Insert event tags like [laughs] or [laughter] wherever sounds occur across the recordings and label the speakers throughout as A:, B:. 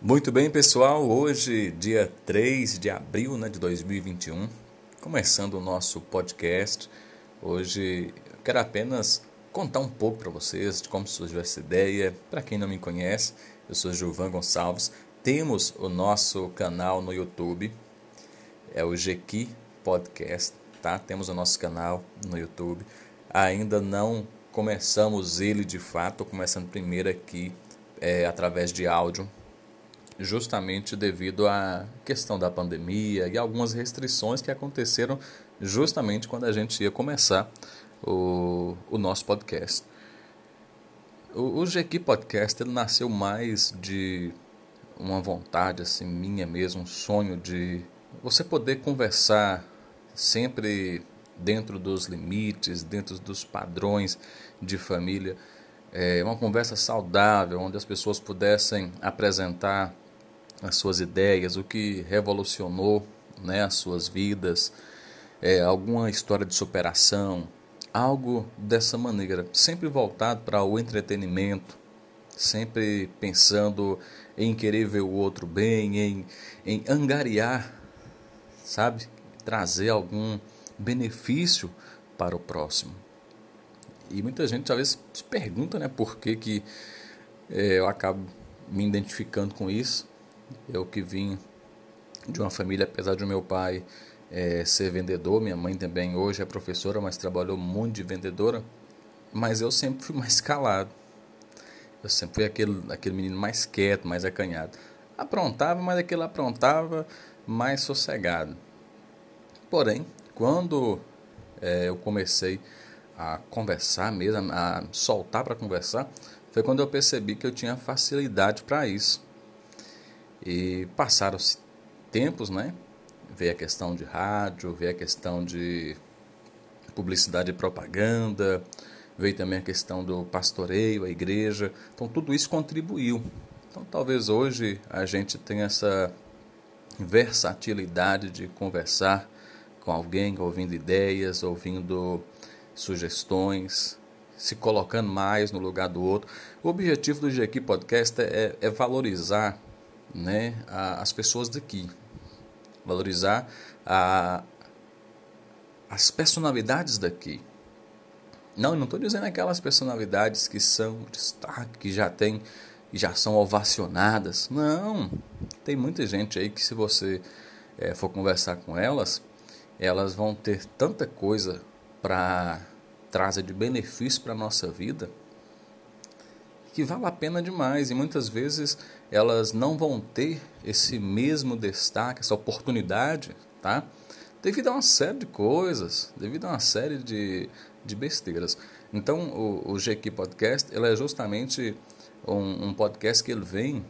A: Muito bem, pessoal. Hoje, dia 3 de abril né, de 2021, começando o nosso podcast. Hoje, quero apenas contar um pouco para vocês de como surgiu essa ideia. Para quem não me conhece, eu sou Gilvan Gonçalves. Temos o nosso canal no YouTube, é o Jequi Podcast, tá? Temos o nosso canal no YouTube. Ainda não começamos ele de fato, começando primeiro aqui é, através de áudio justamente devido à questão da pandemia e algumas restrições que aconteceram justamente quando a gente ia começar o, o nosso podcast. O, o GQ Podcast ele nasceu mais de uma vontade assim minha mesmo, um sonho de você poder conversar sempre dentro dos limites, dentro dos padrões de família, é uma conversa saudável onde as pessoas pudessem apresentar as suas ideias, o que revolucionou né, as suas vidas, é, alguma história de superação, algo dessa maneira, sempre voltado para o entretenimento, sempre pensando em querer ver o outro bem, em, em angariar, sabe? Trazer algum benefício para o próximo. E muita gente às vezes se pergunta né, por que, que é, eu acabo me identificando com isso. Eu que vim de uma família, apesar de meu pai é, ser vendedor, minha mãe também hoje é professora, mas trabalhou muito de vendedora, mas eu sempre fui mais [laughs] calado. Eu sempre fui aquele, aquele menino mais quieto, mais acanhado. Aprontava, mas aquele aprontava mais sossegado. Porém, quando é, eu comecei a conversar mesmo, a soltar para conversar, foi quando eu percebi que eu tinha facilidade para isso. E passaram-se tempos, né? Veio a questão de rádio, veio a questão de publicidade e propaganda, veio também a questão do pastoreio, a igreja. Então tudo isso contribuiu. Então talvez hoje a gente tenha essa versatilidade de conversar com alguém, ouvindo ideias, ouvindo sugestões, se colocando mais no lugar do outro. O objetivo do GQ Podcast é, é valorizar né, a, as pessoas daqui, valorizar a, as personalidades daqui. Não, não estou dizendo aquelas personalidades que são destaque, que já tem, já são ovacionadas. Não, tem muita gente aí que se você é, for conversar com elas, elas vão ter tanta coisa para trazer de benefício para a nossa vida que vale a pena demais e muitas vezes elas não vão ter esse mesmo destaque, essa oportunidade, tá? Devido a uma série de coisas, devido a uma série de, de besteiras. Então, o, o GQ Podcast ele é justamente um, um podcast que ele vem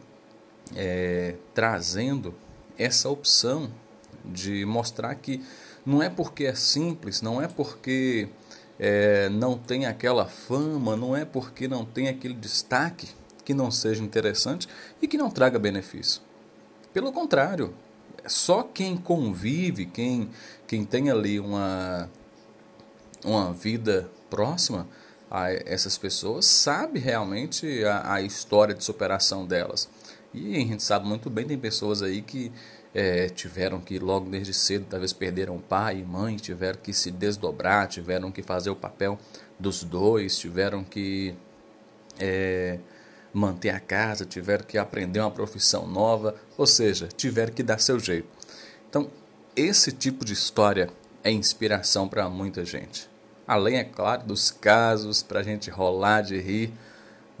A: é, trazendo essa opção de mostrar que não é porque é simples, não é porque é, não tem aquela fama, não é porque não tem aquele destaque que não seja interessante e que não traga benefício. Pelo contrário, é só quem convive, quem, quem tem ali uma, uma vida próxima a essas pessoas, sabe realmente a, a história de superação delas. E a gente sabe muito bem, tem pessoas aí que é, tiveram que logo desde cedo, talvez perderam pai e mãe, tiveram que se desdobrar, tiveram que fazer o papel dos dois, tiveram que é, manter a casa, tiveram que aprender uma profissão nova, ou seja, tiveram que dar seu jeito. Então, esse tipo de história é inspiração para muita gente. Além, é claro, dos casos para a gente rolar de rir,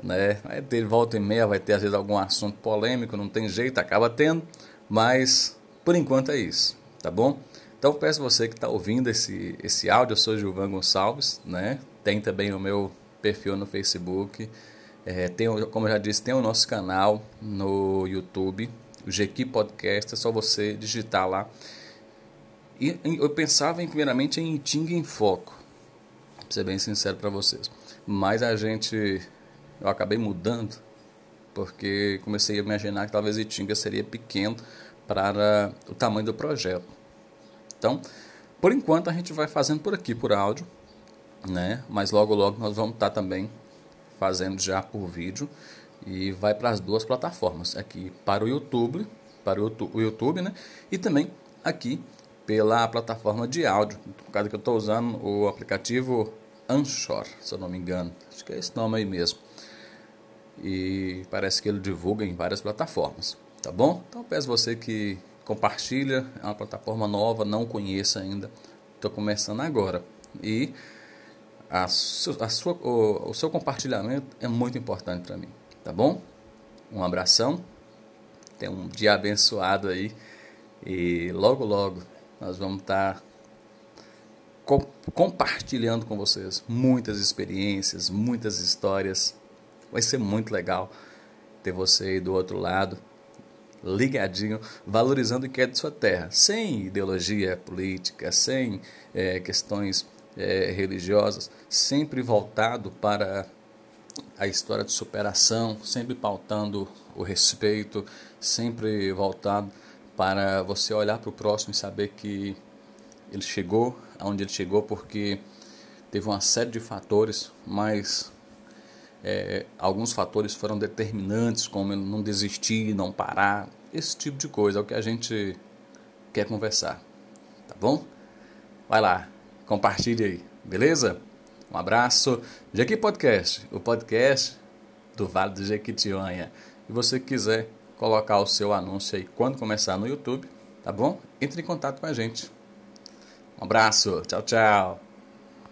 A: né? Vai ter volta e meia, vai ter às vezes algum assunto polêmico, não tem jeito, acaba tendo, mas por enquanto é isso, tá bom? Então peço você que está ouvindo esse, esse áudio, eu sou Gilvan Gonçalves, né? Tem também o meu perfil no Facebook. É, tem, como eu já disse, tem o nosso canal no YouTube, o GQ Podcast, é só você digitar lá. E eu pensava em, primeiramente em Ting em Foco, pra ser bem sincero para vocês. Mas a gente, eu acabei mudando porque comecei a imaginar que talvez Itinga seria pequeno para o tamanho do projeto. Então, por enquanto a gente vai fazendo por aqui, por áudio, né? Mas logo logo nós vamos estar também fazendo já por vídeo. e vai para as duas plataformas, aqui para o YouTube, para o YouTube, né? E também aqui pela plataforma de áudio, no caso que eu estou usando o aplicativo Anchor, se eu não me engano, acho que é esse nome aí mesmo. E parece que ele divulga em várias plataformas, tá bom? Então peço você que compartilha, é uma plataforma nova, não conheça ainda, estou começando agora. E a, su, a sua, o, o seu compartilhamento é muito importante para mim, tá bom? Um abração, tenha um dia abençoado aí e logo, logo nós vamos estar tá co compartilhando com vocês muitas experiências, muitas histórias. Vai ser muito legal ter você aí do outro lado, ligadinho, valorizando o que é de sua terra, sem ideologia política, sem é, questões é, religiosas, sempre voltado para a história de superação, sempre pautando o respeito, sempre voltado para você olhar para o próximo e saber que ele chegou aonde ele chegou porque teve uma série de fatores, mas é, alguns fatores foram determinantes, como não desistir, não parar, esse tipo de coisa é o que a gente quer conversar, tá bom? Vai lá, compartilhe aí, beleza? Um abraço. Jequi Podcast, o podcast do Vale do Jequitinhonha. E você quiser colocar o seu anúncio aí quando começar no YouTube, tá bom? Entre em contato com a gente. Um abraço, tchau, tchau.